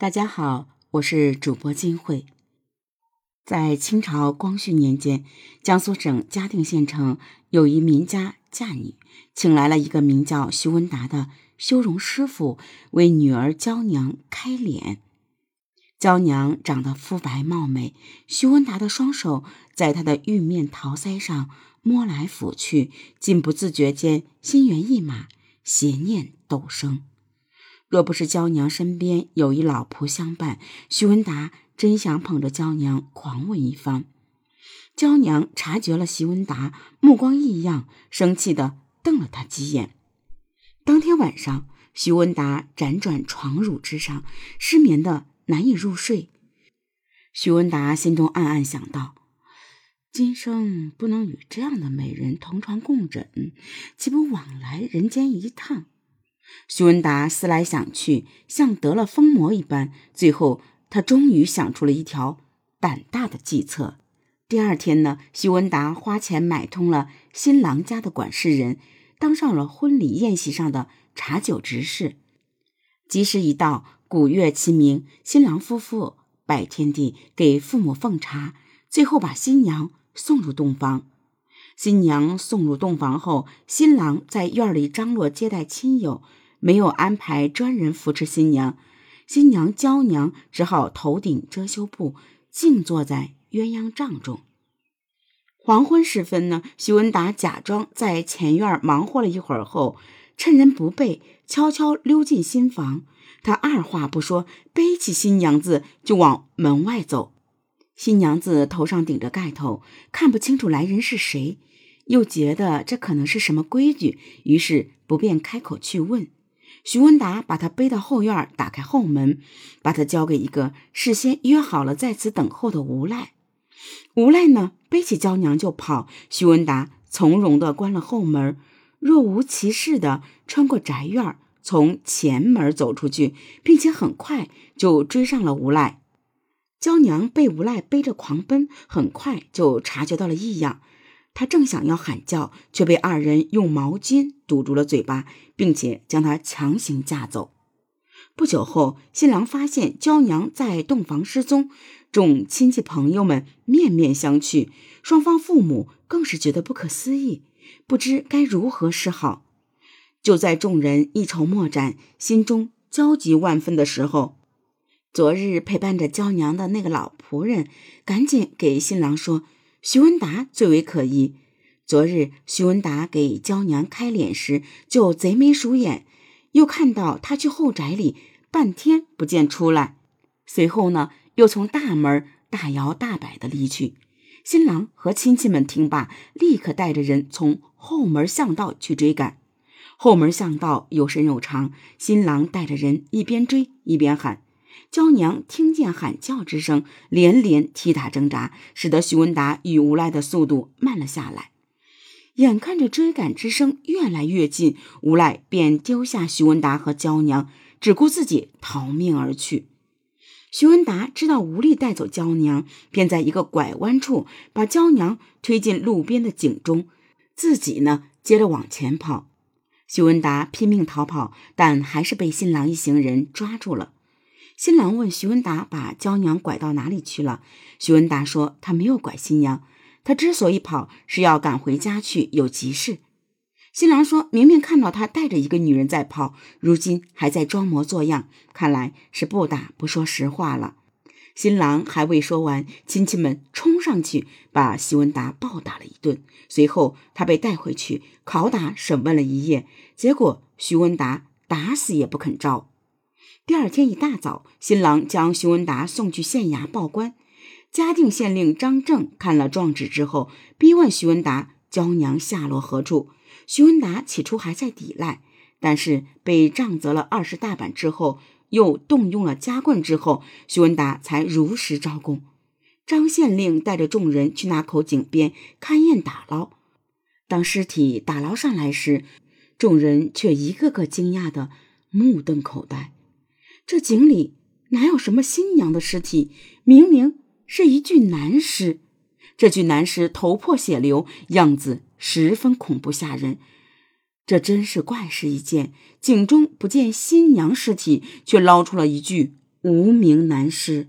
大家好，我是主播金慧。在清朝光绪年间，江苏省嘉定县城有一名家嫁女，请来了一个名叫徐文达的修容师傅为女儿娇娘开脸。娇娘长得肤白貌美，徐文达的双手在她的玉面桃腮上摸来抚去，竟不自觉间心猿意马，邪念陡生。若不是娇娘身边有一老仆相伴，徐文达真想捧着娇娘狂吻一番。娇娘察觉了徐文达目光异样，生气的瞪了他几眼。当天晚上，徐文达辗转床褥之上，失眠的难以入睡。徐文达心中暗暗想到：今生不能与这样的美人同床共枕，岂不枉来人间一趟？徐文达思来想去，像得了疯魔一般。最后，他终于想出了一条胆大的计策。第二天呢，徐文达花钱买通了新郎家的管事人，当上了婚礼宴席上的茶酒执事。吉时一到，鼓乐齐鸣，新郎夫妇拜天地，给父母奉茶，最后把新娘送入洞房。新娘送入洞房后，新郎在院里张罗接待亲友，没有安排专人扶持新娘。新娘娇娘只好头顶遮羞布，静坐在鸳鸯帐中。黄昏时分呢，徐文达假装在前院忙活了一会儿后，趁人不备，悄悄溜进新房。他二话不说，背起新娘子就往门外走。新娘子头上顶着盖头，看不清楚来人是谁。又觉得这可能是什么规矩，于是不便开口去问。徐文达把他背到后院，打开后门，把他交给一个事先约好了在此等候的无赖。无赖呢，背起娇娘就跑。徐文达从容的关了后门，若无其事的穿过宅院，从前门走出去，并且很快就追上了无赖。娇娘被无赖背着狂奔，很快就察觉到了异样。他正想要喊叫，却被二人用毛巾堵住了嘴巴，并且将他强行架走。不久后，新郎发现娇娘在洞房失踪，众亲戚朋友们面面相觑，双方父母更是觉得不可思议，不知该如何是好。就在众人一筹莫展、心中焦急万分的时候，昨日陪伴着娇娘的那个老仆人赶紧给新郎说。徐文达最为可疑。昨日徐文达给娇娘开脸时，就贼眉鼠眼，又看到他去后宅里半天不见出来，随后呢，又从大门大摇大摆的离去。新郎和亲戚们听罢，立刻带着人从后门巷道去追赶。后门巷道又深又长，新郎带着人一边追一边喊。娇娘听见喊叫之声，连连踢打挣扎，使得徐文达与无赖的速度慢了下来。眼看着追赶之声越来越近，无赖便丢下徐文达和娇娘，只顾自己逃命而去。徐文达知道无力带走娇娘，便在一个拐弯处把娇娘推进路边的井中，自己呢接着往前跑。徐文达拼命逃跑，但还是被新郎一行人抓住了。新郎问徐文达：“把娇娘拐到哪里去了？”徐文达说：“他没有拐新娘，他之所以跑，是要赶回家去，有急事。”新郎说：“明明看到他带着一个女人在跑，如今还在装模作样，看来是不打不说实话了。”新郎还未说完，亲戚们冲上去把徐文达暴打了一顿，随后他被带回去拷打审问了一夜，结果徐文达打死也不肯招。第二天一大早，新郎将徐文达送去县衙报官。嘉定县令张正看了状纸之后，逼问徐文达娇娘下落何处。徐文达起初还在抵赖，但是被杖责了二十大板之后，又动用了夹棍之后，徐文达才如实招供。张县令带着众人去那口井边勘验打捞。当尸体打捞上来时，众人却一个个惊讶的目瞪口呆。这井里哪有什么新娘的尸体？明明是一具男尸。这具男尸头破血流，样子十分恐怖吓人。这真是怪事一件，井中不见新娘尸体，却捞出了一具无名男尸。